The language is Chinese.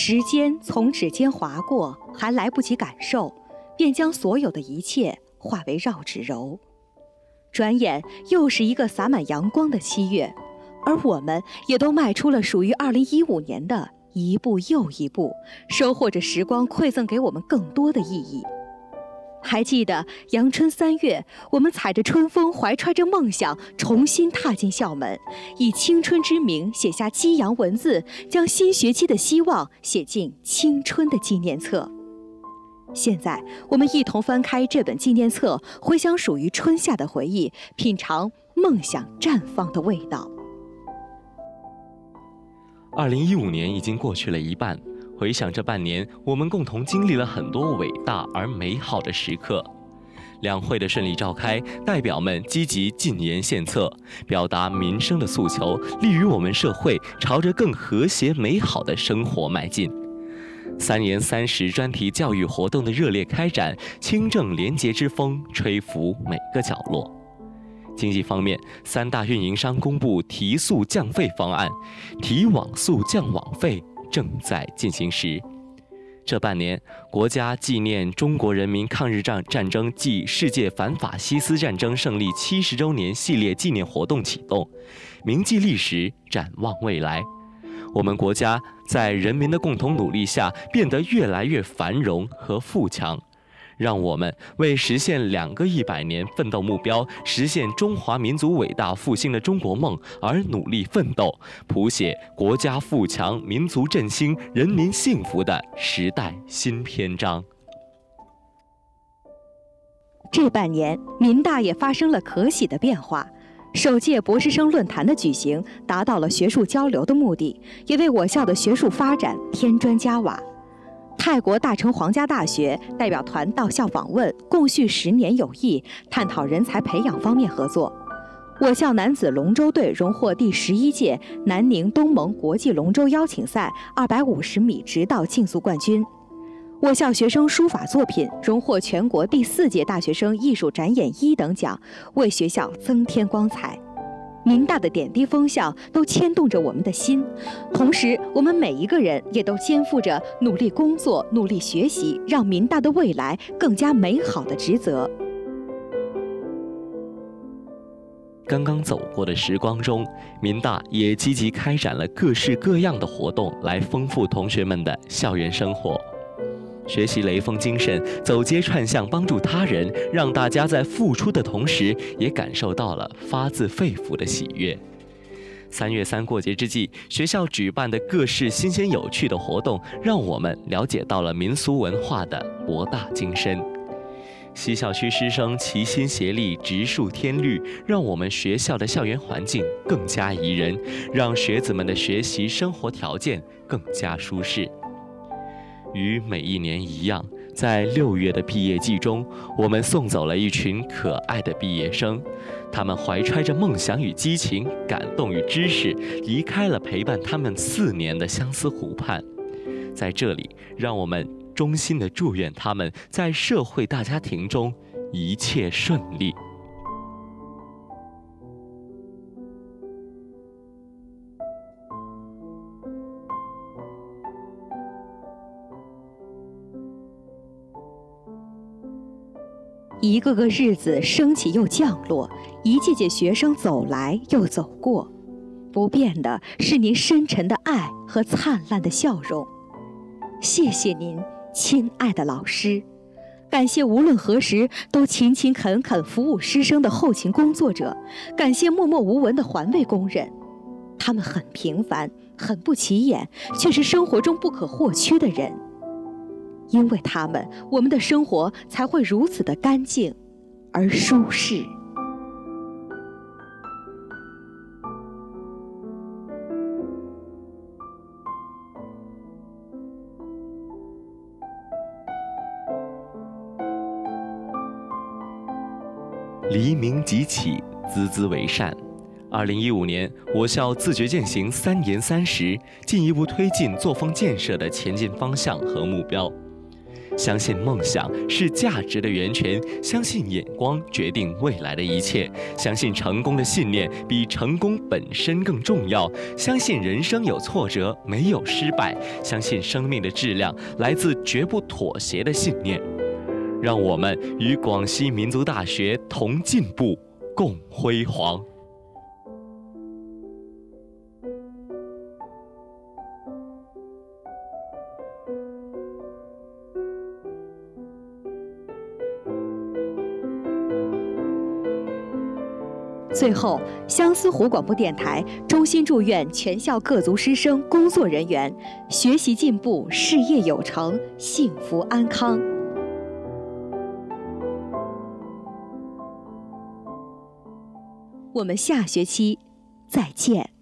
时间从指尖划过，还来不及感受，便将所有的一切化为绕指柔。转眼又是一个洒满阳光的七月，而我们也都迈出了属于2015年的一步又一步，收获着时光馈赠给我们更多的意义。还记得阳春三月，我们踩着春风，怀揣着梦想，重新踏进校门，以青春之名写下激扬文字，将新学期的希望写进青春的纪念册。现在，我们一同翻开这本纪念册，回想属于春夏的回忆，品尝梦想绽放的味道。二零一五年已经过去了一半。回想这半年，我们共同经历了很多伟大而美好的时刻。两会的顺利召开，代表们积极进言献策，表达民生的诉求，利于我们社会朝着更和谐美好的生活迈进。三言三实专题教育活动的热烈开展，清正廉洁之风吹拂每个角落。经济方面，三大运营商公布提速降费方案，提网速降网费。正在进行时，这半年，国家纪念中国人民抗日战战争暨世界反法西斯战争胜利七十周年系列纪念活动启动，铭记历史，展望未来。我们国家在人民的共同努力下，变得越来越繁荣和富强。让我们为实现两个一百年奋斗目标，实现中华民族伟大复兴的中国梦而努力奋斗，谱写国家富强、民族振兴、人民幸福的时代新篇章。这半年，民大也发生了可喜的变化，首届博士生论坛的举行，达到了学术交流的目的，也为我校的学术发展添砖加瓦。泰国大成皇家大学代表团到校访问，共叙十年友谊，探讨人才培养方面合作。我校男子龙舟队荣获第十一届南宁东盟国际龙舟邀请赛二百五十米直道竞速冠军。我校学生书法作品荣获全国第四届大学生艺术展演一等奖，为学校增添光彩。民大的点滴风向都牵动着我们的心，同时，我们每一个人也都肩负着努力工作、努力学习，让民大的未来更加美好的职责。刚刚走过的时光中，民大也积极开展了各式各样的活动，来丰富同学们的校园生活。学习雷锋精神，走街串巷帮助他人，让大家在付出的同时，也感受到了发自肺腑的喜悦。三月三过节之际，学校举办的各式新鲜有趣的活动，让我们了解到了民俗文化的博大精深。西校区师生齐心协力，植树添绿，让我们学校的校园环境更加宜人，让学子们的学习生活条件更加舒适。与每一年一样，在六月的毕业季中，我们送走了一群可爱的毕业生。他们怀揣着梦想与激情、感动与知识，离开了陪伴他们四年的相思湖畔。在这里，让我们衷心的祝愿他们在社会大家庭中一切顺利。一个个日子升起又降落，一届届学生走来又走过，不变的是您深沉的爱和灿烂的笑容。谢谢您，亲爱的老师，感谢无论何时都勤勤恳恳服务师生的后勤工作者，感谢默默无闻的环卫工人，他们很平凡，很不起眼，却是生活中不可或缺的人。因为他们，我们的生活才会如此的干净而舒适。黎明即起，孜孜为善。二零一五年，我校自觉践行三严三实，进一步推进作风建设的前进方向和目标。相信梦想是价值的源泉，相信眼光决定未来的一切，相信成功的信念比成功本身更重要，相信人生有挫折没有失败，相信生命的质量来自绝不妥协的信念。让我们与广西民族大学同进步，共辉煌。最后，相思湖广播电台衷心祝愿全校各族师生、工作人员学习进步、事业有成、幸福安康。我们下学期再见。